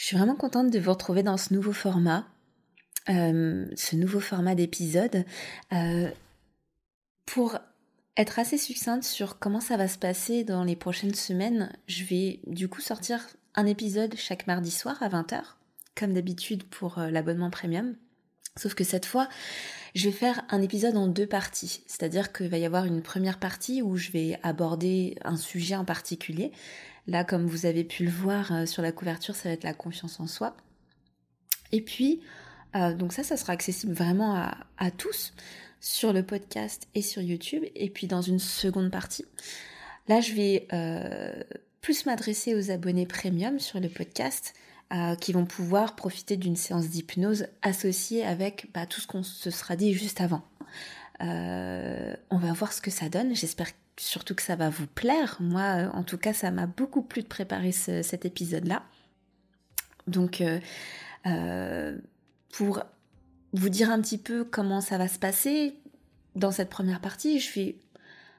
Je suis vraiment contente de vous retrouver dans ce nouveau format, euh, ce nouveau format d'épisode, euh, pour être assez succincte sur comment ça va se passer dans les prochaines semaines. Je vais du coup sortir un épisode chaque mardi soir à 20h, comme d'habitude pour euh, l'abonnement premium. Sauf que cette fois, je vais faire un épisode en deux parties. C'est-à-dire qu'il va y avoir une première partie où je vais aborder un sujet en particulier. Là, comme vous avez pu le voir euh, sur la couverture, ça va être la confiance en soi. Et puis, euh, donc ça, ça sera accessible vraiment à, tous sur le podcast et sur YouTube. Et puis dans une seconde partie, là, je vais euh, plus m'adresser aux abonnés premium sur le podcast qui vont pouvoir profiter d'une séance d'hypnose associée avec bah, tout ce qu'on se sera dit juste avant. on va voir ce que ça donne. J'espère surtout que ça va vous plaire. Moi, euh, en tout cas, ça m'a beaucoup plu de préparer cet épisode-là. Donc, euh, euh, pour vous dire un petit peu comment ça va se passer, dans cette première partie, je vais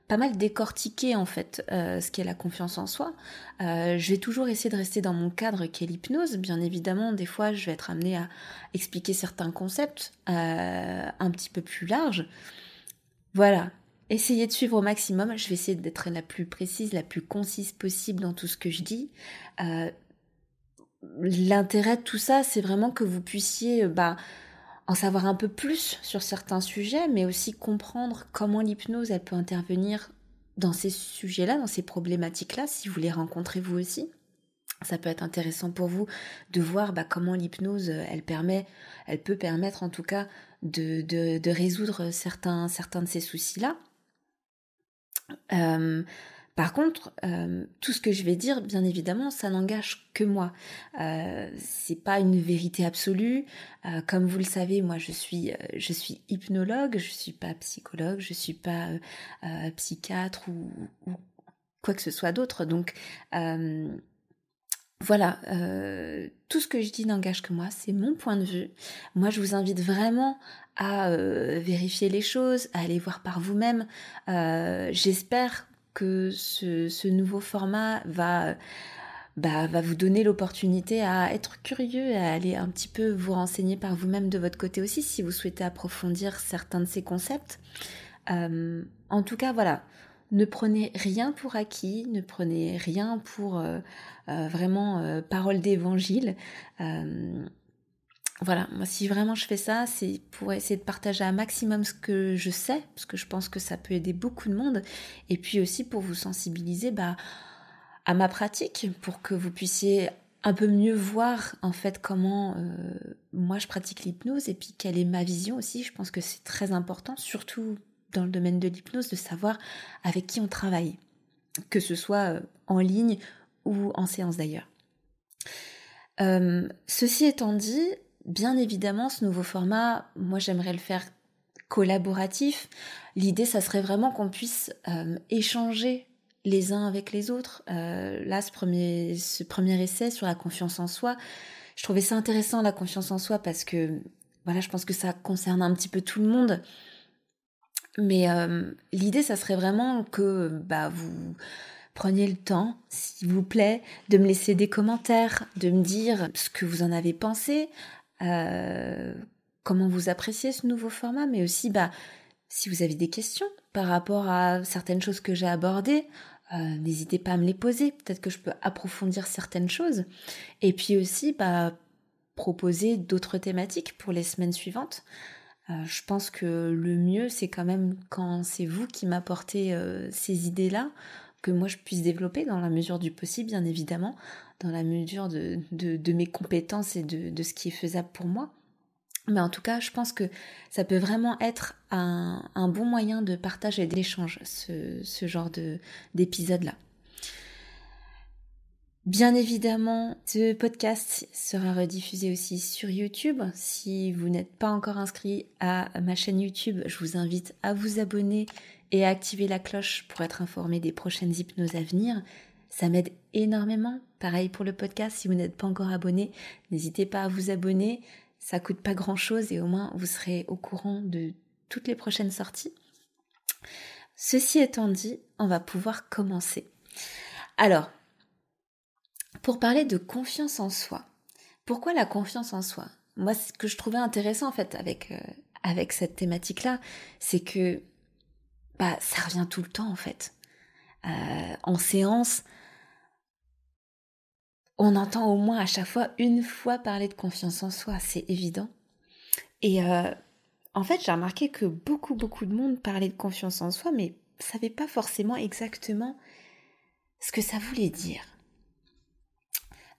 pas mal décortiquer en fait ce qu'est la confiance en soi. je vais toujours essayer de rester dans mon cadre qui est l'hypnose. Bien évidemment, des fois, je vais être amenée à expliquer certains concepts un petit peu plus larges. Voilà, Essayez de suivre au maximum. Je vais essayer d'être la plus précise, la plus concise possible dans tout ce que je dis. Euh, l'intérêt de tout ça, c'est vraiment que vous puissiez euh, bah, en savoir un peu plus sur certains sujets, mais aussi comprendre comment l'hypnose, elle peut intervenir dans ces sujets-là, dans ces problématiques-là, si vous les rencontrez vous aussi. Ça peut être intéressant pour vous de voir bah, comment l'hypnose, euh, elle permet, elle peut permettre en tout cas de, de résoudre certains, certains de ces soucis-là. Euh, par contre, euh, tout ce que je vais dire, bien évidemment, ça n'engage que moi. Euh, c'est pas une vérité absolue. Comme vous le savez, moi, je suis, je suis hypnologue, je suis pas psychologue, je suis pas psychiatre ou, ou, quoi que ce soit d'autre. Donc, voilà, tout ce que je dis n'engage que moi, c'est mon point de vue. Moi, je vous invite vraiment à euh, vérifier les choses, à aller voir par vous-même. Euh, j'espère que ce, nouveau format va, bah, va vous donner l'opportunité à être curieux à aller un petit peu vous renseigner par vous-même de votre côté aussi si vous souhaitez approfondir certains de ces concepts. en tout cas, voilà, ne prenez rien pour acquis, ne prenez rien pour euh, euh, vraiment euh, parole d'évangile. Voilà, moi si vraiment je fais ça, c'est pour essayer de partager un maximum ce que je sais, parce que je pense que ça peut aider beaucoup de monde, et puis aussi pour vous sensibiliser bah, à ma pratique, pour que vous puissiez un peu mieux voir en fait comment moi je pratique l'hypnose et puis quelle est ma vision aussi. Je pense que c'est très important, surtout dans le domaine de l'hypnose de savoir avec qui on travaille, que ce soit euh, en ligne ou en séance d'ailleurs. Euh, ceci étant dit, bien évidemment, ce nouveau format, moi j'aimerais le faire collaboratif. L'idée, ça serait vraiment qu'on puisse euh, échanger les uns avec les autres. là, ce premier, ce premier essai sur la confiance en soi, je trouvais ça intéressant, la confiance en soi, parce que voilà, je pense que ça concerne un petit peu tout le monde. Mais euh, l'idée, ça serait vraiment que bah, vous preniez le temps, s'il vous plaît, de me laisser des commentaires, de me dire ce que vous en avez pensé, euh, comment vous appréciez ce nouveau format, mais aussi bah, si vous avez des questions par rapport à certaines choses que j'ai abordées, euh, n'hésitez pas à me les poser. Peut-être que je peux approfondir certaines choses. Et puis aussi, bah, proposer d'autres thématiques pour les semaines suivantes. Euh, je pense que le mieux, c'est quand même quand c'est vous qui m'apportez ces idées-là, que moi je puisse développer dans la mesure du possible, bien évidemment, dans la mesure de, de, mes compétences et de, de, ce qui est faisable pour moi. Mais en tout cas, je pense que ça peut vraiment être un, un bon moyen de partage et d'échange, ce, ce genre d'épisode-là. Bien évidemment, ce podcast sera rediffusé aussi sur YouTube. Si vous n'êtes pas encore inscrit à ma chaîne YouTube, je vous invite à vous abonner et à activer la cloche pour être informé des prochaines hypnoses à venir. Ça m'aide énormément. Pareil pour le podcast, si vous n'êtes pas encore abonné, n'hésitez pas à vous abonner. Ça coûte pas grand chose et au moins vous serez au courant de toutes les prochaines sorties. Ceci étant dit, on va pouvoir commencer. Alors, pour parler de confiance en soi. Pourquoi la confiance en soi? Moi, ce que je trouvais intéressant en fait avec, euh, avec cette thématique-là, c'est que bah, ça revient tout le temps en fait. Euh, en séance, on entend au moins à chaque fois une fois parler de confiance en soi, c'est évident. Et euh, en fait, j'ai remarqué que beaucoup, beaucoup de monde parlait de confiance en soi, mais savait pas forcément exactement ce que ça voulait dire.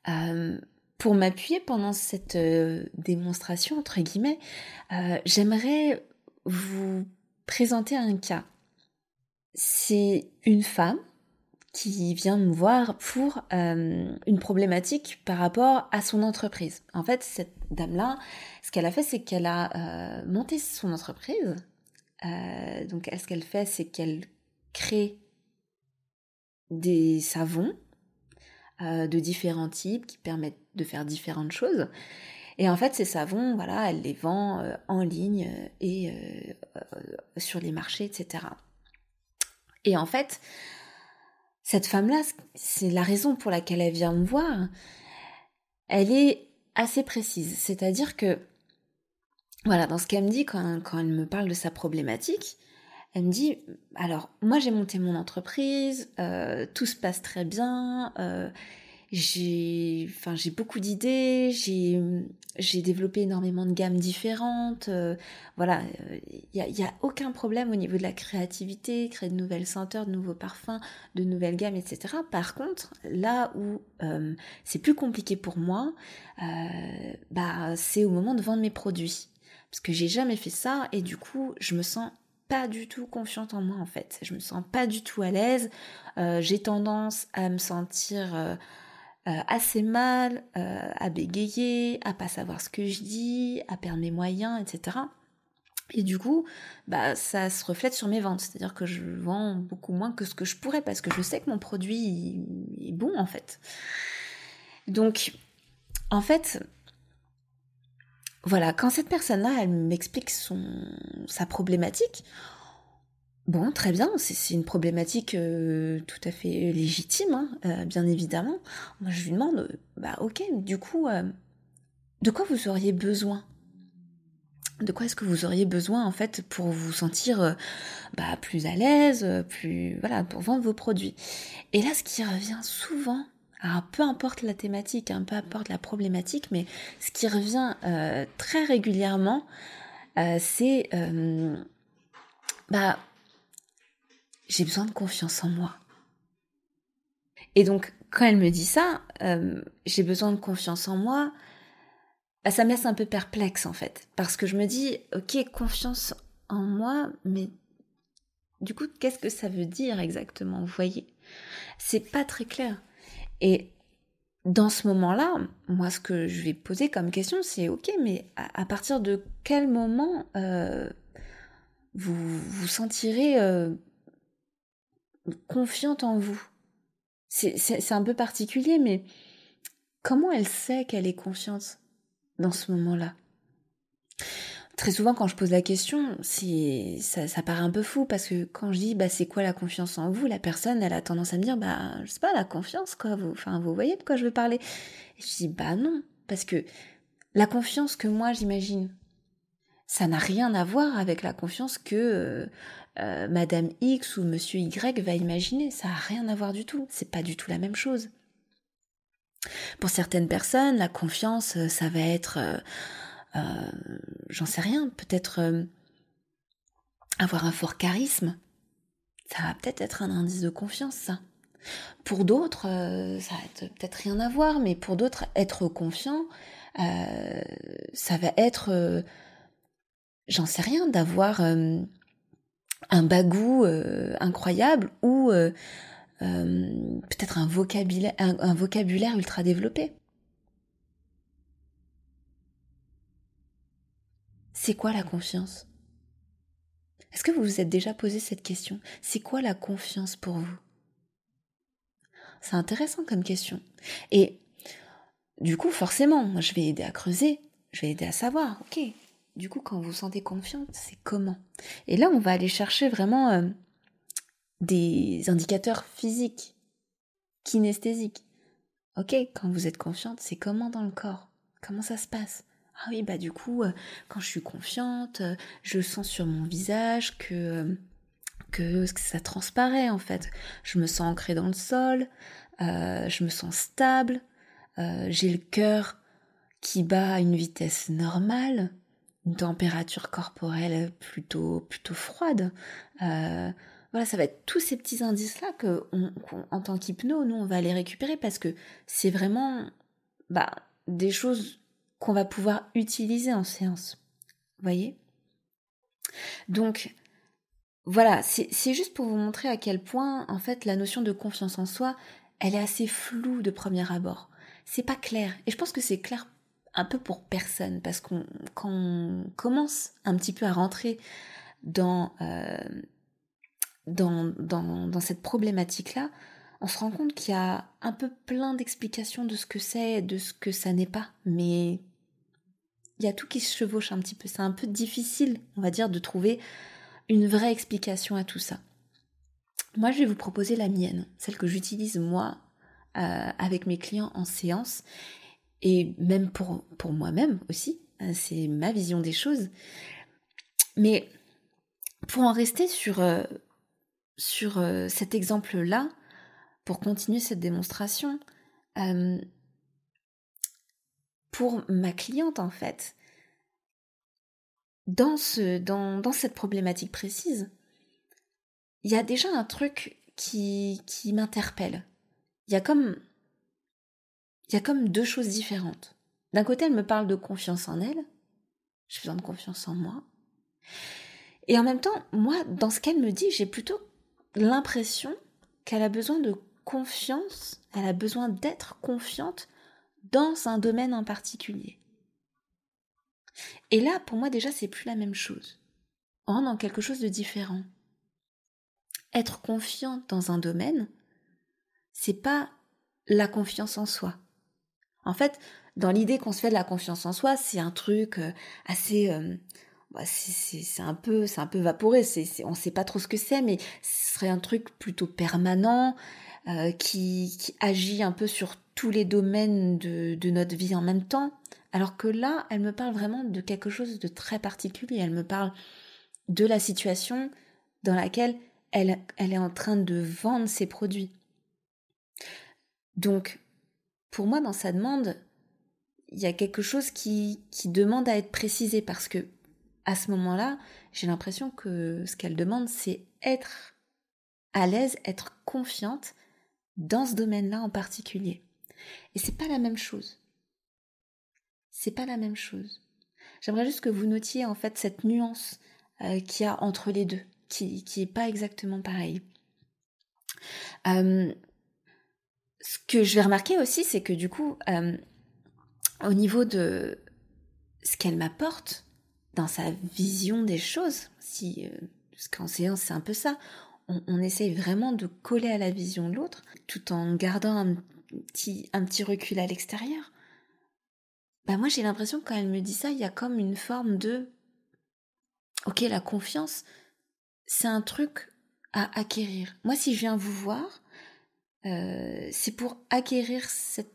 Euh, pour m'appuyer pendant cette démonstration, entre guillemets, j'aimerais vous présenter un cas. C'est une femme qui vient me voir pour une problématique par rapport à son entreprise. En fait, cette dame-là, ce qu'elle a fait, c'est qu'elle a monté son entreprise. donc, ce qu'elle fait, c'est qu'elle crée des savons euh, de différents types qui permettent de faire différentes choses. Et en fait, ces savons, voilà, elle les vend euh, en ligne euh, et sur les marchés, etc. Et en fait, cette femme-là, c'est la raison pour laquelle elle vient me voir. Elle est assez précise, c'est-à-dire que, voilà, dans ce qu'elle me dit quand, elle me parle de sa problématique, elle me dit, alors moi j'ai monté mon entreprise, euh, tout se passe très bien, euh, j'ai, enfin j'ai beaucoup d'idées, j'ai, j'ai développé énormément de gammes différentes, euh, voilà, il n'y a, a, aucun problème au niveau de la créativité, créer de nouvelles senteurs, de nouveaux parfums, de nouvelles gammes, etc. Par contre, là où c'est plus compliqué pour moi, bah c'est au moment de vendre mes produits parce que j'ai jamais fait ça et du coup je me sens pas du tout confiante en moi en fait. Je me sens pas du tout à l'aise. Euh, j'ai tendance à me sentir euh, euh, assez mal, à bégayer, à pas savoir ce que je dis, à perdre mes moyens, etc. Et du coup, bah, ça se reflète sur mes ventes. C'est-à-dire que je vends beaucoup moins que ce que je pourrais parce que je sais que mon produit est bon en fait. Donc, en fait, voilà, quand cette personne-là, elle m'explique sa problématique, bon, très bien, c'est une problématique euh, tout à fait légitime, hein, euh, bien évidemment. Moi, je lui demande, euh, bah ok, du coup, de quoi vous auriez besoin? De quoi est-ce que vous auriez besoin en fait pour vous sentir bah, plus à l'aise, plus voilà, pour vendre vos produits? Et là, ce qui revient souvent alors peu importe la thématique, hein, peu importe la problématique, mais ce qui revient euh, très régulièrement, euh, c'est euh, bah j'ai besoin de confiance en moi. Et donc quand elle me dit ça, j'ai besoin de confiance en moi, bah, ça me laisse un peu perplexe en fait, parce que je me dis ok confiance en moi, mais du coup qu'est-ce que ça veut dire exactement Vous voyez, c'est pas très clair. Et dans ce moment-là, moi, ce que je vais poser comme question, c'est ok, mais à, partir de quel moment euh, vous vous sentirez euh, confiante en vous. C'est un peu particulier, mais comment elle sait qu'elle est confiante dans ce moment-là? Très souvent quand je pose la question, ça, ça, paraît un peu fou parce que quand je dis bah c'est quoi la confiance en vous, la personne elle a tendance à me dire bah je sais pas la confiance quoi, vous, vous voyez de quoi je veux parler? Et je dis bah non parce que la confiance que moi j'imagine, ça n'a rien à voir avec la confiance que euh, euh, Madame X ou Monsieur Y va imaginer. Ça n'a rien à voir du tout. C'est pas du tout la même chose. Pour certaines personnes, la confiance, ça va être, j'en sais rien, peut-être avoir un fort charisme. Ça va peut-être être un indice de confiance, ça. Pour d'autres, ça va peut-être rien à voir, mais pour d'autres, être confiant, ça va être j'en sais rien, d'avoir euh, un bagou euh, incroyable ou euh, peut-être un vocabulaire, un vocabulaire ultra développé. C'est quoi la confiance? Est-ce que vous vous êtes déjà posé cette question? C'est quoi la confiance pour vous? C'est intéressant comme question. Et du coup, forcément, je vais aider à creuser, je vais aider à savoir, ok, du coup, quand vous sentez confiante, c'est comment? Et là, on va aller chercher vraiment euh, des indicateurs physiques, kinesthésiques. Ok, quand vous êtes confiante, c'est comment dans le corps? Comment ça se passe? Ah oui, bah du coup, euh, quand je suis confiante, euh, je sens sur mon visage que, que ça transparaît en fait. Je me sens ancrée dans le sol, je me sens stable, j'ai le cœur qui bat à une vitesse normale, une température corporelle plutôt plutôt froide. Euh, voilà, ça va être tous ces petits indices-là que, en tant qu'hypno, nous, on va les récupérer parce que c'est vraiment bah, des choses qu'on va pouvoir utiliser en séance. Vous voyez? Donc, voilà, c'est juste pour vous montrer à quel point, en fait, la notion de confiance en soi, elle est assez floue de premier abord. C'est pas clair. Et je pense que c'est clair un peu pour personne, parce qu'on commence un petit peu à rentrer dans, euh, dans, cette problématique-là, on se rend compte qu'il y a un peu plein d'explications de ce que c'est, de ce que ça n'est pas, mais il y a tout qui se chevauche un petit peu. C'est un peu difficile, on va dire, de trouver une vraie explication à tout ça. Moi, je vais vous proposer la mienne, celle que j'utilise moi euh, avec mes clients en séance et même pour, pour moi-même aussi. Hein, c'est ma vision des choses. Mais pour en rester sur, euh, sur euh, cet exemple-là, pour continuer cette démonstration, euh, pour ma cliente en fait, dans, ce, dans, dans cette problématique précise, il y a déjà un truc qui, qui m'interpelle. Il y a comme il y a comme deux choses différentes. D'un côté, elle me parle de confiance en elle, j'ai besoin de confiance en moi. Et en même temps, moi, dans ce qu'elle me dit, j'ai plutôt l'impression qu'elle a besoin de confiance, elle a besoin d'être confiante dans un domaine en particulier. Et là, pour moi, déjà, c'est plus la même chose. On rentre dans quelque chose de différent. Être confiante dans un domaine, c'est pas la confiance en soi. En fait, dans l'idée qu'on se fait de la confiance en soi, c'est un truc euh, assez euh, bah, c'est un peu c'est un peu vaporé c'est on ne sait pas trop ce que c'est mais ce serait un truc plutôt permanent euh, qui, qui agit un peu sur tous les domaines de, de notre vie en même temps. Alors que là elle me parle vraiment de quelque chose de très particulier. Elle me parle de la situation dans laquelle elle, elle est en train de vendre ses produits. Donc pour moi, dans sa demande, il y a quelque chose qui, demande à être précisé parce que à ce moment-là, j'ai l'impression que ce qu'elle demande, c'est être à l'aise, être confiante dans ce domaine-là en particulier. Et c'est pas la même chose. C'est pas la même chose. J'aimerais juste que vous notiez en fait cette nuance euh, qu'il y a entre les deux, qui, qui est pas exactement pareil. Euh, ce que je vais remarquer aussi, c'est que du coup, euh, au niveau de ce qu'elle m'apporte dans sa vision des choses, si, euh, parce qu'en séance c'est un peu ça, on, essaye vraiment de coller à la vision de l'autre, tout en gardant un petit, un petit recul à l'extérieur. Bah moi j'ai l'impression que quand elle me dit ça, il y a comme une forme de, ok, la confiance, c'est un truc à acquérir. Moi si je viens vous voir, euh, c'est pour acquérir cette,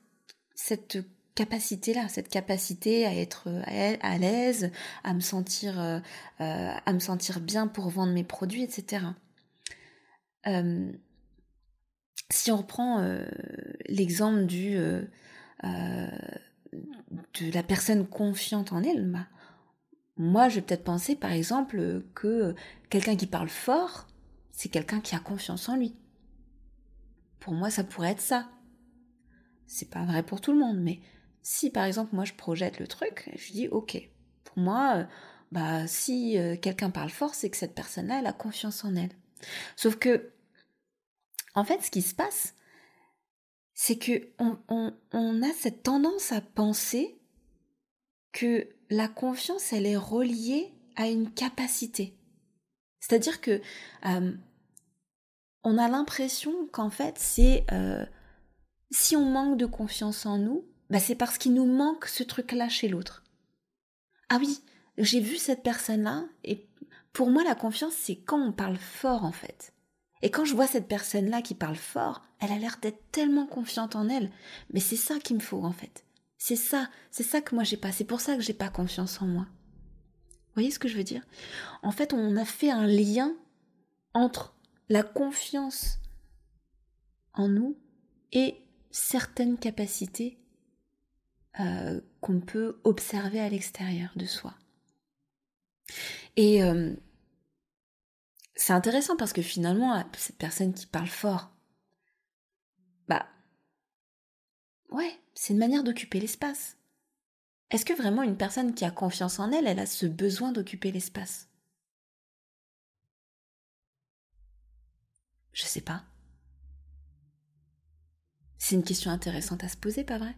cette capacité-là, cette capacité à être à l'aise, à me sentir, euh, à me sentir bien pour vendre mes produits, etc. Euh, si on reprend l'exemple du de la personne confiante en elle, bah, moi, je vais peut-être penser, par exemple, que quelqu'un qui parle fort, c'est quelqu'un qui a confiance en lui. Pour moi, ça pourrait être ça. C'est pas vrai pour tout le monde, mais si par exemple moi je projette le truc, je dis ok. Pour moi, euh, bah si euh, quelqu'un parle fort, c'est que cette personne-là, elle a confiance en elle. Sauf que, en fait, ce qui se passe, c'est que on, a cette tendance à penser que la confiance, elle est reliée à une capacité. C'est-à-dire que euh, on a l'impression qu'en fait, c'est euh, si on manque de confiance en nous, bah c'est parce qu'il nous manque ce truc-là chez l'autre. Ah oui, j'ai vu cette personne-là et pour moi, la confiance, c'est quand on parle fort en fait. Et quand je vois cette personne-là qui parle fort, elle a l'air d'être tellement confiante en elle. Mais c'est ça qu'il me faut en fait. C'est ça, c'est ça que moi j'ai pas. C'est pour ça que j'ai pas confiance en moi. Vous voyez ce que je veux dire? En fait, on a fait un lien entre la confiance en nous et certaines capacités euh, qu'on peut observer à l'extérieur de soi. Et euh, c'est intéressant parce que finalement, cette personne qui parle fort, bah, ouais, c'est une manière d'occuper l'espace. Est-ce que vraiment une personne qui a confiance en elle, elle a ce besoin d'occuper l'espace? Je sais pas. C'est une question intéressante à se poser, pas vrai?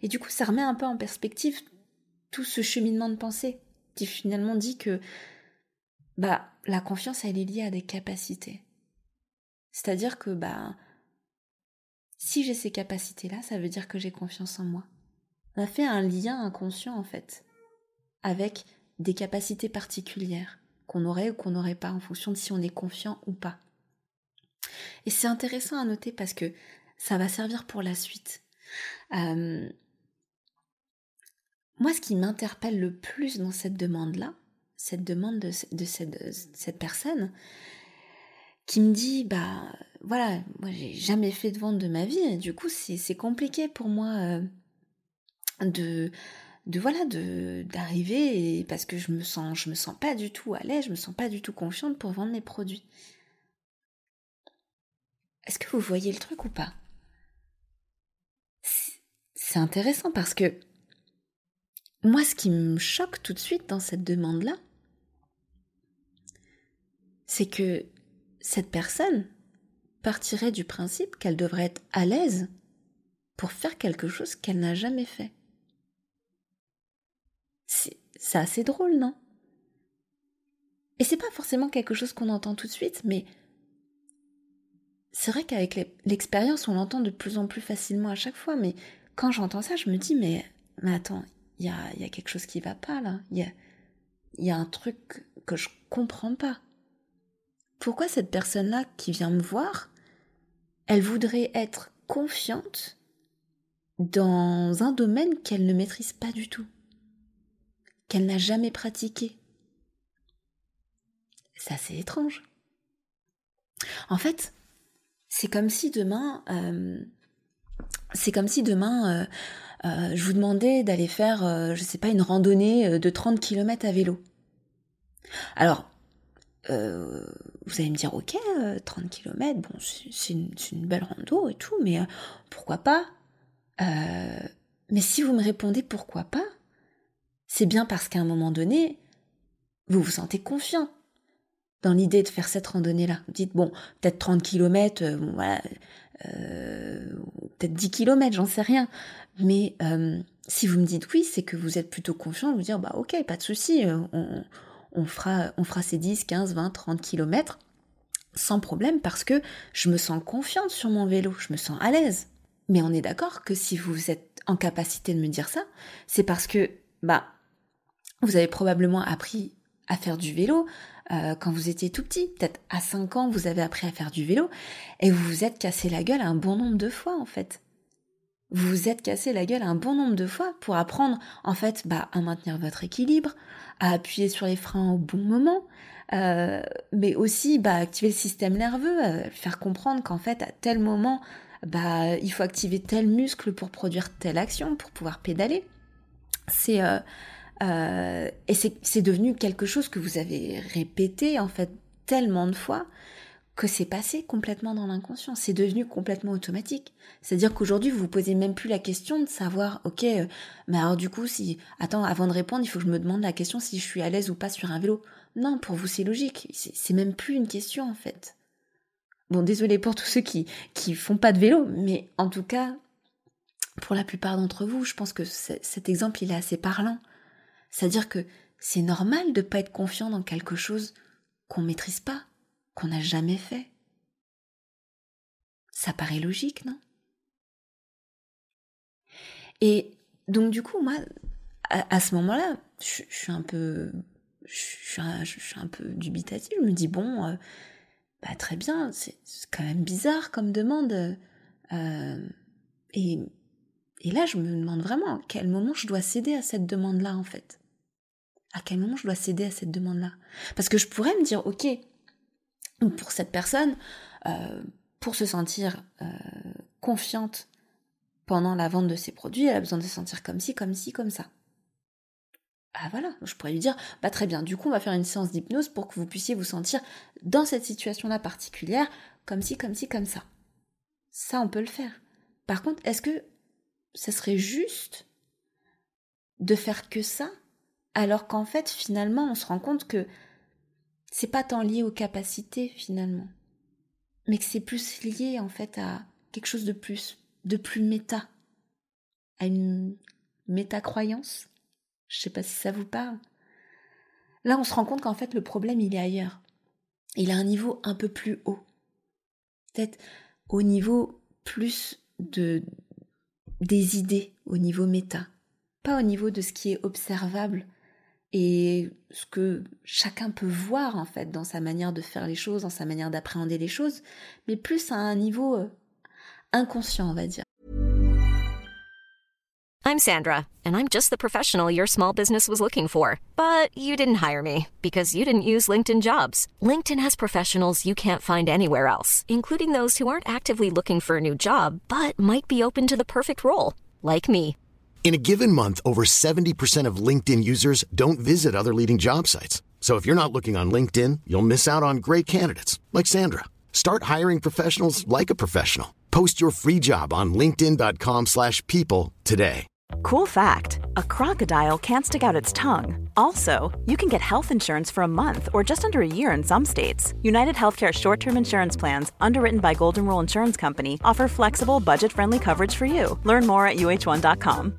Et du coup, ça remet un peu en perspective tout ce cheminement de pensée qui finalement dit que bah la confiance elle est liée à des capacités. C'est-à-dire que bah si j'ai ces capacités-là, ça veut dire que j'ai confiance en moi. On a fait un lien inconscient en fait avec des capacités particulières qu'on aurait ou qu'on n'aurait pas en fonction de si on est confiant ou pas. Et c'est intéressant à noter parce que ça va servir pour la suite. Euh, moi, ce qui m'interpelle le plus dans cette demande-là, cette demande de, cette, personne, qui me dit, bah voilà, moi j'ai jamais fait de vente de ma vie, et du coup c'est compliqué pour moi euh, de de voilà de d'arriver parce que je me sens je me sens pas du tout à l'aise, je me sens pas du tout confiante pour vendre mes produits. Est-ce que vous voyez le truc ou pas? C'est intéressant parce que moi, ce qui me choque tout de suite dans cette demande-là, c'est que cette personne partirait du principe qu'elle devrait être à l'aise pour faire quelque chose qu'elle n'a jamais fait. C'est assez drôle, non? Et c'est pas forcément quelque chose qu'on entend tout de suite, mais c'est vrai qu'avec l'expérience, on l'entend de plus en plus facilement à chaque fois, mais quand j'entends ça, je me dis, mais, attends, il y a, y a, quelque chose qui va pas là. Il y a, y a un truc que je comprends pas. Pourquoi cette personne-là qui vient me voir, elle voudrait être confiante dans un domaine qu'elle ne maîtrise pas du tout, qu'elle n'a jamais pratiqué? C'est assez étrange. En fait, c'est comme si demain, euh, euh, euh, je vous demandais d'aller faire, je sais pas, une randonnée de 30 km à vélo. Alors, vous allez me dire, ok, 30 km, bon, c'est une, une, belle rando et tout, mais pourquoi pas? Mais si vous me répondez pourquoi pas, c'est bien parce qu'à un moment donné, vous vous sentez confiant dans l'idée de faire cette randonnée-là. Vous dites, bon, peut-être 30 km, euh, voilà, euh, peut-être 10 km, j'en sais rien. Mais euh, si vous me dites oui, c'est que vous êtes plutôt confiant, vous dire, bah ok, pas de souci, on, on, fera, on fera ces 10, 15, 20, 30 km sans problème parce que je me sens confiante sur mon vélo, je me sens à l'aise. Mais on est d'accord que si vous êtes en capacité de me dire ça, c'est parce que, bah, vous avez probablement appris à faire du vélo, euh, quand vous étiez tout petit. Peut-être à 5 ans, vous avez appris à faire du vélo et vous vous êtes cassé la gueule un bon nombre de fois en fait. Vous vous êtes cassé la gueule un bon nombre de fois pour apprendre en fait bah, à maintenir votre équilibre, à appuyer sur les freins au bon moment, euh, mais aussi bah, activer le système nerveux, euh, faire comprendre qu'en fait à tel moment bah, il faut activer tel muscle pour produire telle action, pour pouvoir pédaler. C'est euh, et c'est devenu quelque chose que vous avez répété en fait tellement de fois que c'est passé complètement dans l'inconscient, c'est devenu complètement automatique. C'est-à-dire qu'aujourd'hui, vous vous posez même plus la question de savoir, ok, euh, mais alors du coup, si, attends, avant de répondre, il faut que je me demande la question si je suis à l'aise ou pas sur un vélo. Non, pour vous, c'est logique. C'est même plus une question, en fait. Bon, désolé pour tous ceux qui, qui font pas de vélo, mais en tout cas, pour la plupart d'entre vous, je pense que cet exemple, il est assez parlant. C'est-à-dire que c'est normal de pas être confiant dans quelque chose qu'on maîtrise pas qu'on n'a jamais fait. Ça paraît logique, non? Et donc du coup, moi, à, ce moment-là, je, suis un peu, un, peu dubitative. Je me dis bon, euh, bah très bien, c'est quand même bizarre comme demande. Euh, et, et là, je me demande vraiment à quel moment je dois céder à cette demande-là, en fait. À quel moment je dois céder à cette demande-là? Parce que je pourrais me dire, ok, pour cette personne, euh, pour se sentir euh, confiante pendant la vente de ses produits, elle a besoin de se sentir comme ci, comme ci, comme ça. Ah voilà, je pourrais lui dire, bah très bien, du coup on va faire une séance d'hypnose pour que vous puissiez vous sentir dans cette situation-là particulière, comme ci, comme ci, comme ça. Ça, on peut le faire. Par contre, est-ce que ça serait juste de faire que ça, alors qu'en fait, finalement, on se rend compte que c'est pas tant lié aux capacités finalement, mais que c'est plus lié en fait à quelque chose de plus, de plus méta, à une méta-croyance. Je sais pas si ça vous parle. Là, on se rend compte qu'en fait, le problème, il est ailleurs. Il a un niveau un peu plus haut. Peut-être au niveau plus de des idées, au niveau méta. Pas au niveau de ce qui est observable, et ce que chacun peut voir en fait dans sa manière de faire les choses, dans sa manière d'appréhender les choses, mais plus à un niveau euh, inconscient, on va dire. I'm Sandra, and I'm just the professional your small business was looking for. But you didn't hire me because you didn't use LinkedIn jobs. LinkedIn has professionals you can't find anywhere else, including those who aren't actively looking for a new job, but might be open to the perfect role, like me. In a given month, over 70% of LinkedIn users don't visit other leading job sites. So if you're not looking on LinkedIn, you'll miss out on great candidates like Sandra. Start hiring professionals like a professional. Post your free job on linkedin.com/people today. Cool fact, a crocodile can't stick out its tongue. Also, you can get health insurance for a month or just under a year in some states. United Healthcare short-term insurance plans underwritten by Golden Rule Insurance Company offer flexible, budget-friendly coverage for you. Learn more at uh1.com.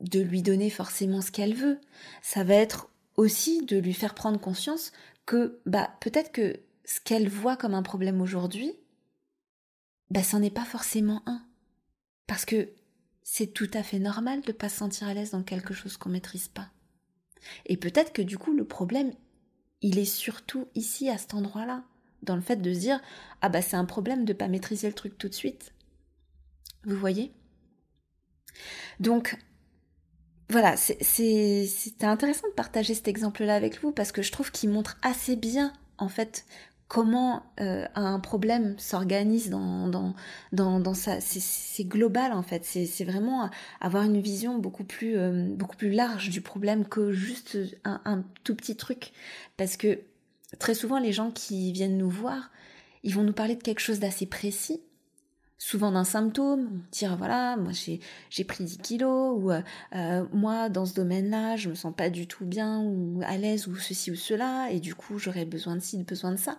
de lui donner forcément ce qu'elle veut. Ça va être aussi de lui faire prendre conscience que bah peut-être que ce qu'elle voit comme un problème aujourd'hui, bah c'en est pas forcément un. Parce que c'est tout à fait normal de pas se sentir à l'aise dans quelque chose qu'on maîtrise pas. Et peut-être que du coup, le problème, il est surtout ici, à cet endroit-là, dans le fait de se dire Ah bah c'est un problème de pas maîtriser le truc tout de suite. Vous voyez? Donc, voilà, c'était intéressant de partager cet exemple-là avec vous parce que je trouve qu'il montre assez bien, en fait, comment euh, un problème s'organise dans, dans, dans, dans ça. C'est global en fait. C'est vraiment avoir une vision beaucoup plus, euh, beaucoup plus large du problème que juste un, un, tout petit truc. Parce que très souvent, les gens qui viennent nous voir, ils vont nous parler de quelque chose d'assez précis souvent d'un symptôme, dire voilà, moi j'ai pris 10 kilos, ou euh, euh, moi dans ce domaine-là, je me sens pas du tout bien ou à l'aise ou ceci ou cela, et du coup j'aurais besoin de ci, besoin de ça.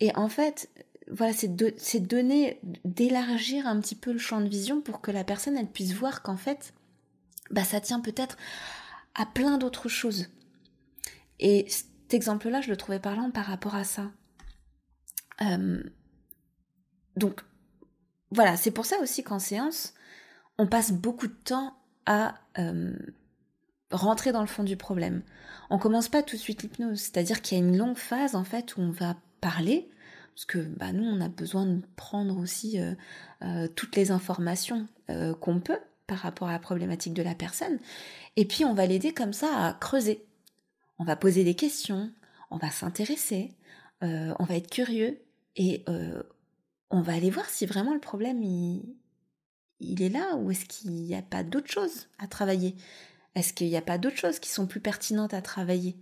Et en fait, voilà, c'est de, donner, d'élargir un petit peu le champ de vision pour que la personne elle puisse voir qu'en fait, bah ça tient peut-être à plein d'autres choses. Et cet exemple-là, je le trouvais parlant par rapport à ça. Euh, donc, voilà, c'est pour ça aussi qu'en séance, on passe beaucoup de temps à euh, rentrer dans le fond du problème. On commence pas tout de suite l'hypnose, c'est-à-dire qu'il y a une longue phase en fait où on va parler, parce que bah, nous on a besoin de prendre aussi euh, euh, toutes les informations qu'on peut par rapport à la problématique de la personne, et puis on va l'aider comme ça à creuser. On va poser des questions, on va s'intéresser, on va être curieux et on va aller voir si vraiment le problème il, est là ou est-ce qu'il n'y a pas d'autres choses à travailler? Est-ce qu'il n'y a pas d'autres choses qui sont plus pertinentes à travailler?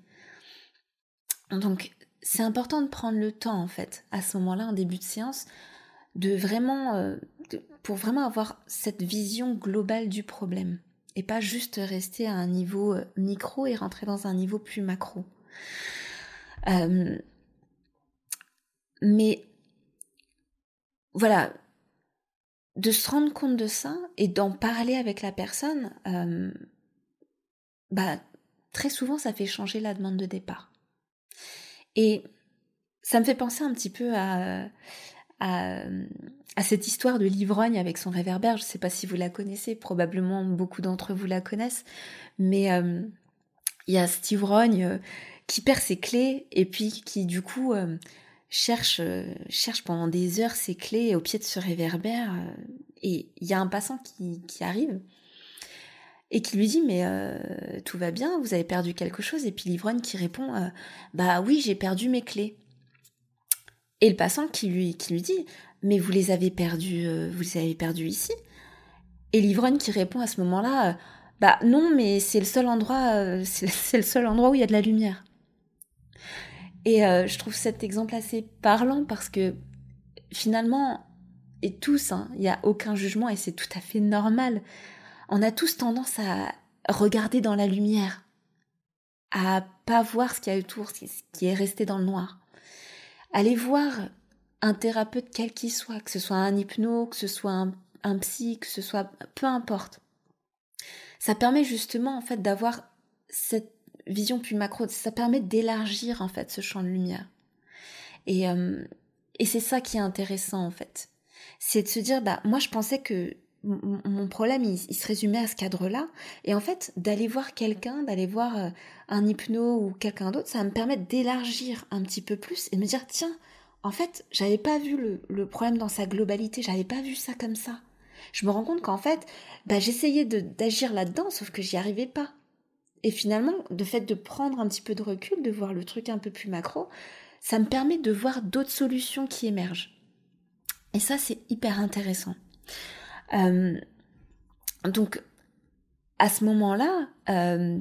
Donc c'est important de prendre le temps en fait à ce moment-là en début de séance de vraiment euh, pour vraiment avoir cette vision globale du problème et pas juste rester à un niveau euh, micro et rentrer dans un niveau plus macro. Euh, mais voilà, de se rendre compte de ça et d'en parler avec la personne, euh, bah, très souvent, ça fait changer la demande de départ. Et ça me fait penser un petit peu à, à, cette histoire de l'ivrogne avec son réverbère. Je ne sais pas si vous la connaissez, probablement beaucoup d'entre vous la connaissent, mais euh, il y a cet ivrogne euh, qui perd ses clés et puis qui, du coup, cherche pendant des heures ses clés au pied de ce réverbère euh, et il y a un passant qui, qui, arrive et qui lui dit mais euh, tout va bien, vous avez perdu quelque chose et puis l'ivrogne qui répond bah oui j'ai perdu mes clés. Et le passant qui lui qui lui dit mais vous les avez perdues vous les avez perdues ici. Et l'ivrogne qui répond à ce moment-là bah non mais c'est le seul endroit c'est le seul endroit où il y a de la lumière et euh, je trouve cet exemple assez parlant parce que finalement, et tous, hein, il n'y a aucun jugement et c'est tout à fait normal, on a tous tendance à regarder dans la lumière, à pas voir ce qu'il y a autour, ce qui est resté dans le noir. Aller voir un thérapeute quel qu'il soit, que ce soit un hypno, que ce soit un, un psy, que ce soit peu importe. Ça permet justement en fait d'avoir cette vision plus macro, ça permet d'élargir en fait ce champ de lumière. Et, euh, et c'est ça qui est intéressant en fait. C'est de se dire, bah moi je pensais que mon problème il, se résumait à ce cadre-là, et en fait d'aller voir quelqu'un, d'aller voir euh, un hypno ou quelqu'un d'autre, ça va me permettre d'élargir un petit peu plus et de me dire, tiens, en fait j'avais pas vu le, le problème dans sa globalité, j'avais pas vu ça comme ça. Je me rends compte qu'en fait, bah, j'essayais d'agir là-dedans, sauf que j'y arrivais pas. Et finalement, le fait de prendre un petit peu de recul, de voir le truc un peu plus macro, ça me permet de voir d'autres solutions qui émergent. Et ça, c'est hyper intéressant. Euh, donc, à ce moment-là, euh,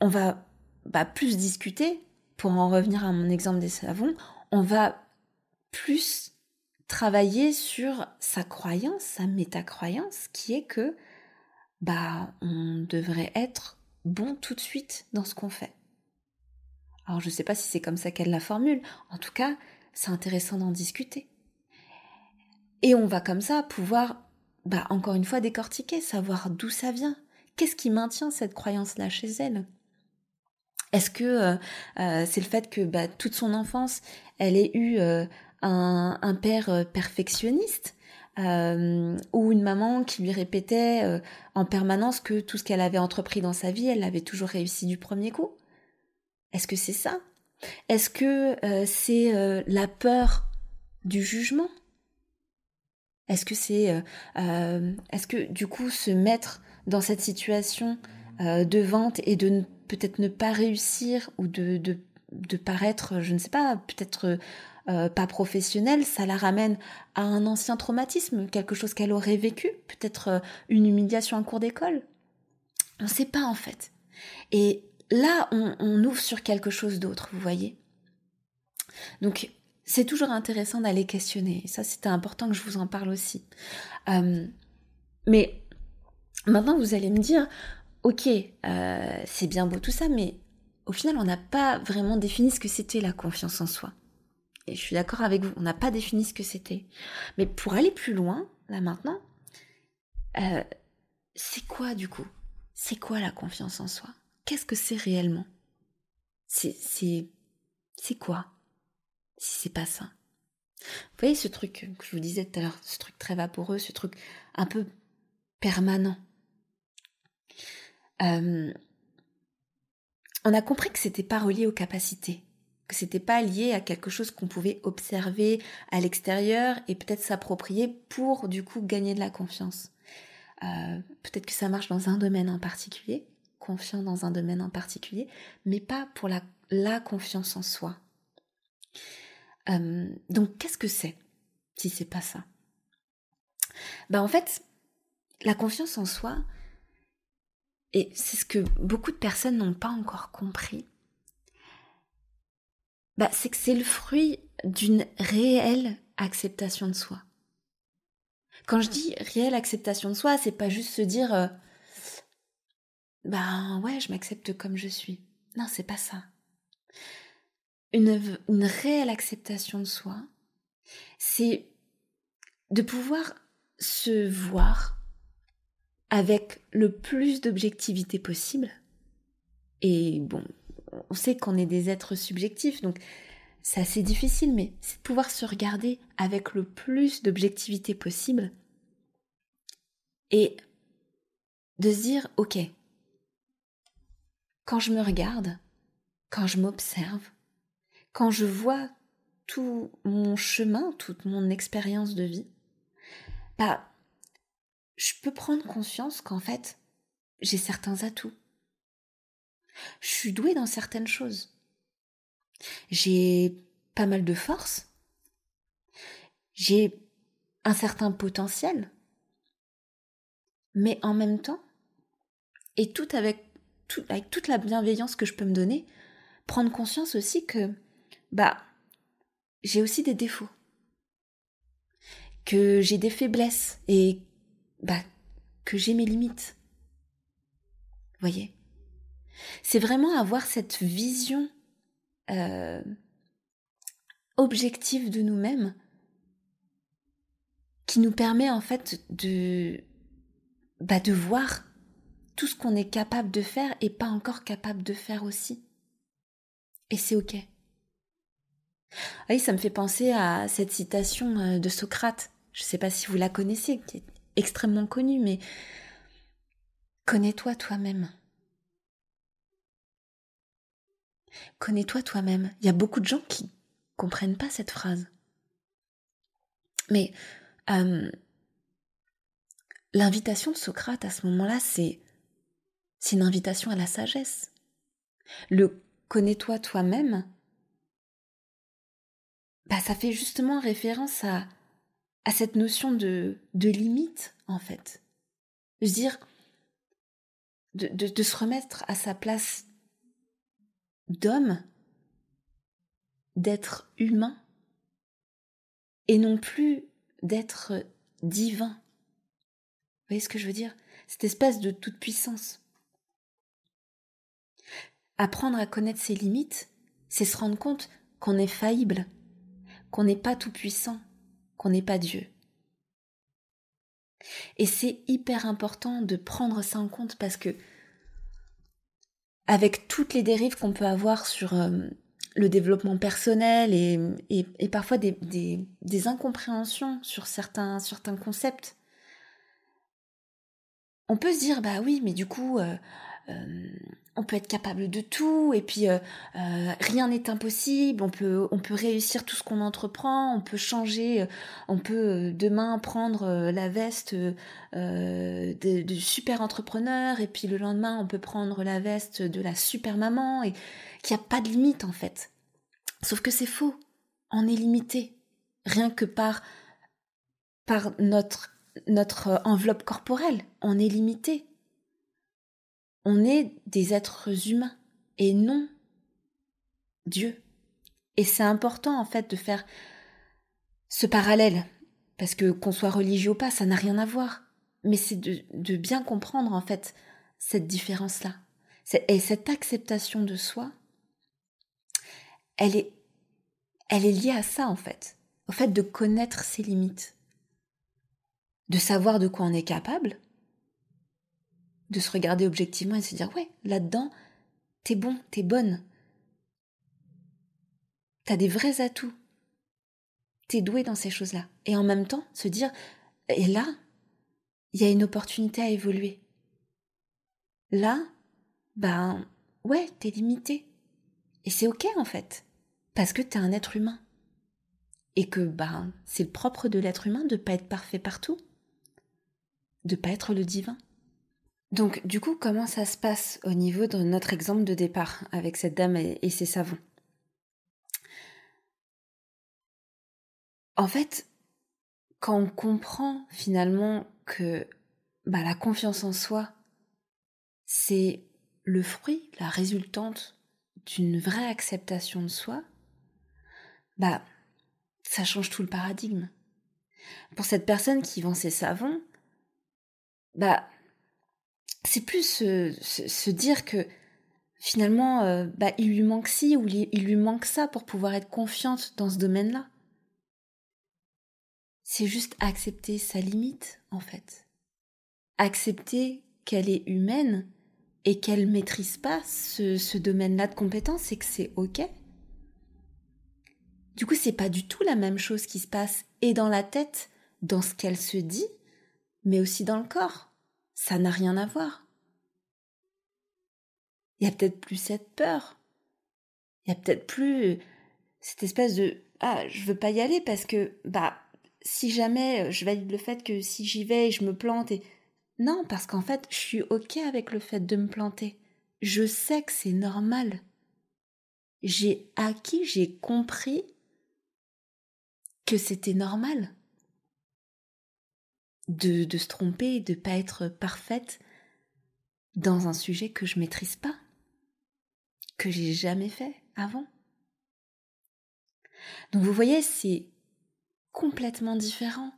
on va bah, plus discuter, pour en revenir à mon exemple des savons, on va plus travailler sur sa croyance, sa métacroyance, qui est que bah on devrait être bon tout de suite dans ce qu'on fait. Alors je ne sais pas si c'est comme ça qu'elle la formule, en tout cas c'est intéressant d'en discuter. Et on va comme ça pouvoir, bah, encore une fois, décortiquer, savoir d'où ça vient. Qu'est-ce qui maintient cette croyance-là chez elle? Est-ce que euh, euh, c'est le fait que bah, toute son enfance, elle ait eu euh, un, un, père perfectionniste? Euh, ou une maman qui lui répétait euh, en permanence que tout ce qu'elle avait entrepris dans sa vie, elle l'avait toujours réussi du premier coup. Est-ce que c'est ça? Est-ce que euh, c'est la peur du jugement? Est-ce que c'est est-ce que du coup se mettre dans cette situation de vente et de peut-être ne pas réussir ou de, de, de paraître, je ne sais pas, peut-être euh, pas professionnelle, ça la ramène à un ancien traumatisme, quelque chose qu'elle aurait vécu, peut-être euh, une humiliation en cours d'école. On ne sait pas en fait. Et là, on, ouvre sur quelque chose d'autre, vous voyez. Donc, c'est toujours intéressant d'aller questionner. Ça, c'était important que je vous en parle aussi. Euh, mais maintenant, vous allez me dire, ok, c'est bien beau tout ça, mais au final, on n'a pas vraiment défini ce que c'était la confiance en soi. Je suis d'accord avec vous, on n'a pas défini ce que c'était. Mais pour aller plus loin, là maintenant, euh, c'est quoi du coup? C'est quoi la confiance en soi? Qu'est-ce que c'est réellement? C'est c'est quoi? Si c'est pas ça. Vous voyez ce truc que je vous disais tout à l'heure, ce truc très vaporeux, ce truc un peu permanent. Euh, on a compris que c'était pas relié aux capacités, que c'était pas lié à quelque chose qu'on pouvait observer à l'extérieur et peut-être s'approprier pour du coup gagner de la confiance. Euh, peut-être que ça marche dans un domaine en particulier, confiant dans un domaine en particulier, mais pas pour la, la confiance en soi. Euh, donc qu'est-ce que c'est si c'est pas ça? Ben en fait, la confiance en soi, et c'est ce que beaucoup de personnes n'ont pas encore compris, bah, c'est que c'est le fruit d'une réelle acceptation de soi. Quand je dis réelle acceptation de soi, c'est pas juste se dire euh, ben ouais, je m'accepte comme je suis. Non, c'est pas ça. Une, une réelle acceptation de soi, c'est de pouvoir se voir avec le plus d'objectivité possible. Et bon, on sait qu'on est des êtres subjectifs, donc c'est assez difficile, mais c'est de pouvoir se regarder avec le plus d'objectivité possible et de se dire, ok, quand je me regarde, quand je m'observe, quand je vois tout mon chemin, toute mon expérience de vie, bah, je peux prendre conscience qu'en fait, j'ai certains atouts. Je suis douée dans certaines choses. J'ai pas mal de force. J'ai un certain potentiel. Mais en même temps, et avec, tout avec toute la bienveillance que je peux me donner, prendre conscience aussi que, bah, j'ai aussi des défauts. Que j'ai des faiblesses et bah, que j'ai mes limites. Voyez? C'est vraiment avoir cette vision euh, objective de nous-mêmes qui nous permet en fait de, bah, de voir tout ce qu'on est capable de faire et pas encore capable de faire aussi. Et c'est ok. Oui, ça me fait penser à cette citation euh, de Socrate. Je ne sais pas si vous la connaissez, qui est extrêmement connu, mais connais-toi toi-même. Connais-toi toi-même. Il y a beaucoup de gens qui comprennent pas cette phrase. Mais euh, l'invitation de Socrate à ce moment-là, c'est c'est une invitation à la sagesse. Le connais-toi toi-même, bah ça fait justement référence à à cette notion de, de limite, en fait. De se dire, de, de, se remettre à sa place d'homme, d'être humain, et non plus d'être divin. Vous voyez ce que je veux dire? Cette espèce de toute puissance. Apprendre à connaître ses limites, c'est se rendre compte qu'on est faillible, qu'on n'est pas tout puissant, qu'on n'est pas Dieu. Et c'est hyper important de prendre ça en compte parce que avec toutes les dérives qu'on peut avoir sur euh, le développement personnel et, parfois des, incompréhensions sur certains, concepts, on peut se dire bah oui mais du coup euh, euh, on peut être capable de tout et puis euh, euh, rien n'est impossible. On peut, réussir tout ce qu'on entreprend. On peut changer. On peut demain prendre la veste de, super entrepreneur et puis le lendemain on peut prendre la veste de la super maman et qu'il n'y a pas de limite en fait. Sauf que c'est faux. On est limité rien que par par notre notre enveloppe corporelle. On est limité on est des êtres humains et non Dieu. Et c'est important en fait de faire ce parallèle, parce que qu'on soit religieux ou pas, ça n'a rien à voir. Mais c'est de, bien comprendre en fait cette différence-là. Et cette acceptation de soi, elle est, elle est liée à ça en fait, au fait de connaître ses limites, de savoir de quoi on est capable, de se regarder objectivement et se dire ouais, là-dedans, t'es bon, t'es bonne, t'as des vrais atouts, t'es doué dans ces choses-là, et en même temps se dire et là, il y a une opportunité à évoluer. Là, ben ouais, t'es limité. Et c'est ok en fait. Parce que t'es un être humain. Et que ben c'est le propre de l'être humain de pas être parfait partout. De pas être le divin. Donc du coup, comment ça se passe au niveau de notre exemple de départ avec cette dame et, ses savons En fait, quand on comprend finalement que bah, la confiance en soi, c'est le fruit, la résultante d'une vraie acceptation de soi, bah, ça change tout le paradigme. Pour cette personne qui vend ses savons, bah, c'est plus se, dire que finalement, euh, bah, il lui manque ci ou il lui manque ça pour pouvoir être confiante dans ce domaine-là. C'est juste accepter sa limite, en fait. Accepter qu'elle est humaine et qu'elle maîtrise pas ce, ce domaine-là de compétence et que c'est ok. Du coup, c'est pas du tout la même chose qui se passe et dans la tête, dans ce qu'elle se dit, mais aussi dans le corps. Ça n'a rien à voir. Il y a peut-être plus cette peur. Il y a peut-être plus cette espèce de ah, je veux pas y aller parce que bah si jamais je valide le fait que si j'y vais, je me plante et non, parce qu'en fait, je suis OK avec le fait de me planter. Je sais que c'est normal. J'ai acquis, j'ai compris que c'était normal de, de se tromper, de ne pas être parfaite dans un sujet que je maîtrise pas, que j'ai jamais fait avant. Donc vous voyez, c'est complètement différent.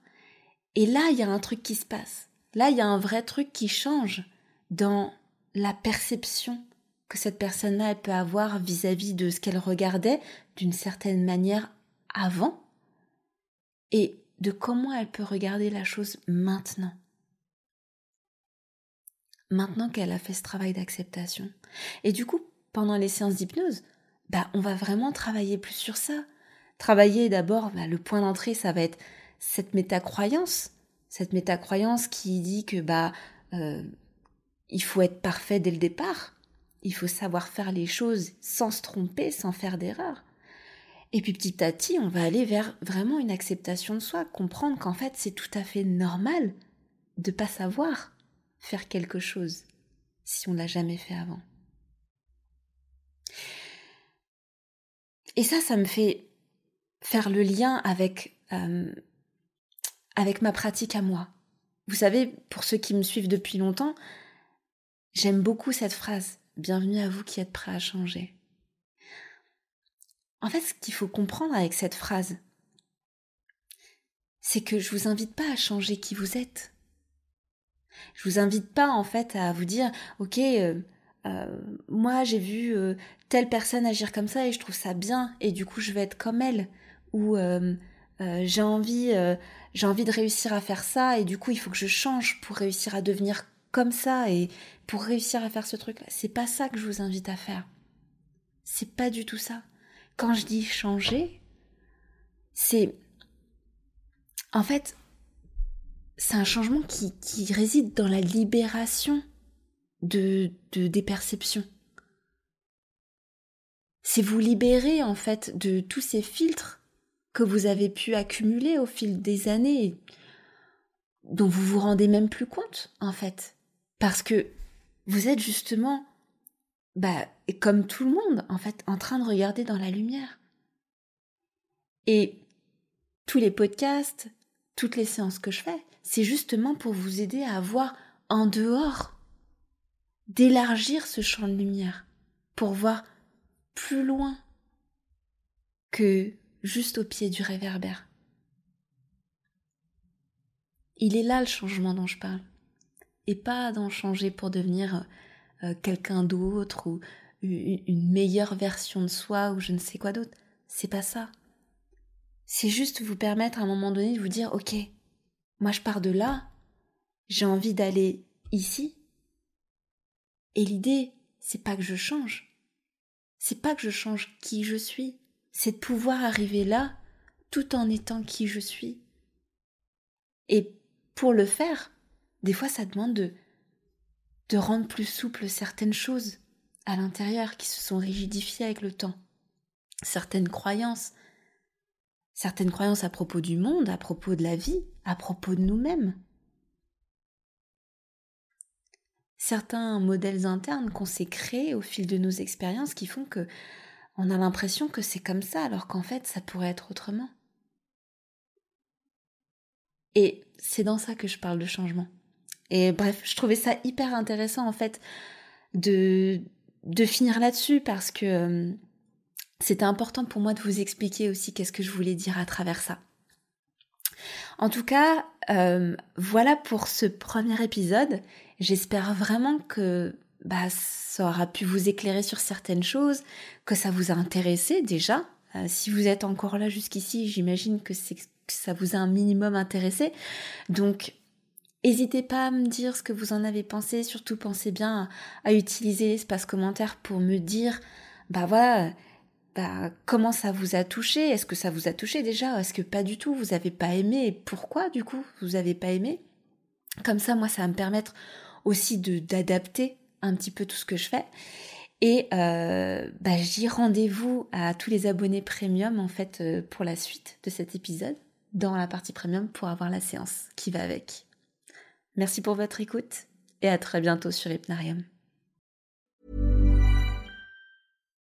Et là, il y a un truc qui se passe. Là, il y a un vrai truc qui change dans la perception que cette personne-là peut avoir vis-à-vis de ce qu'elle regardait d'une certaine manière avant et de comment elle peut regarder la chose maintenant. Maintenant qu'elle a fait ce travail d'acceptation. Et du coup, pendant les séances d'hypnose, bah, on va vraiment travailler plus sur ça. Travailler d'abord, bah, le point d'entrée, ça va être cette métacroyance cette métacroyance qui dit que bah euh, il faut être parfait dès le départ, il faut savoir faire les choses sans se tromper, sans faire d'erreur. Et puis petit à petit, on va aller vers vraiment une acceptation de soi, comprendre qu'en fait c'est tout à fait normal de pas savoir faire quelque chose si on l'a jamais fait avant. Et ça, ça me fait faire le lien avec euh, avec ma pratique à moi. Vous savez, pour ceux qui me suivent depuis longtemps, j'aime beaucoup cette phrase. Bienvenue à vous qui êtes prêts à changer. En fait, ce qu'il faut comprendre avec cette phrase, c'est que je vous invite pas à changer qui vous êtes. Je vous invite pas en fait à vous dire, ok, euh, euh, moi j'ai vu euh, telle personne agir comme ça et je trouve ça bien et du coup je vais être comme elle. Ou j'ai envie j'ai envie de réussir à faire ça et du coup il faut que je change pour réussir à devenir comme ça et pour réussir à faire ce truc-là. C'est pas ça que je vous invite à faire. C'est pas du tout ça. Quand je dis changer, c'est en fait c'est un changement qui, qui, réside dans la libération de, de des perceptions. C'est vous libérer en fait de tous ces filtres que vous avez pu accumuler au fil des années, dont vous vous rendez même plus compte, en fait. Parce que vous êtes justement, bah, comme tout le monde, en fait, en train de regarder dans la lumière. Et tous les podcasts, toutes les séances que je fais, c'est justement pour vous aider à voir en dehors, d'élargir ce champ de lumière, pour voir plus loin que juste au pied du réverbère. Il est là le changement dont je parle, et pas d'en changer pour devenir euh, quelqu'un d'autre ou une meilleure version de soi ou je ne sais quoi d'autre. C'est pas ça. c'est juste vous permettre à un moment donné de vous dire, ok, moi je pars de là, j'ai envie d'aller ici. Et l'idée, c'est pas que je change. C'est pas que je change qui je suis. C'est de pouvoir arriver là tout en étant qui je suis. Et pour le faire, des fois ça demande de, de rendre plus souple certaines choses à l'intérieur qui se sont rigidifiées avec le temps. Certaines croyances, certaines croyances à propos du monde, à propos de la vie, à propos de nous-mêmes. Certains modèles internes qu'on s'est créés au fil de nos expériences qui font que on a l'impression que c'est comme ça alors qu'en fait ça pourrait être autrement. Et c'est dans ça que je parle de changement. Et bref, je trouvais ça hyper intéressant en fait de, de finir là-dessus parce que euh, c'était important pour moi de vous expliquer aussi qu'est-ce que je voulais dire à travers ça. En tout cas, euh, voilà pour ce premier épisode. J'espère vraiment que bah, ça aura pu vous éclairer sur certaines choses, que ça vous a intéressé déjà. Euh, si vous êtes encore là jusqu'ici, j'imagine que, que ça vous a un minimum intéressé. Donc, N'hésitez pas à me dire ce que vous en avez pensé, surtout pensez bien à, utiliser l'espace commentaire pour me dire, bah voilà, bah, comment ça vous a touché? Est-ce que ça vous a touché déjà? Est-ce que pas du tout? Vous avez pas aimé? Et pourquoi du coup vous avez pas aimé? Comme ça, moi, ça va me permettre aussi d'adapter un petit peu tout ce que je fais. Et euh, bah, rendez-vous à tous les abonnés premium en fait euh, pour la suite de cet épisode dans la partie premium pour avoir la séance qui va avec. Merci pour votre écoute et à très bientôt sur Hypnarium.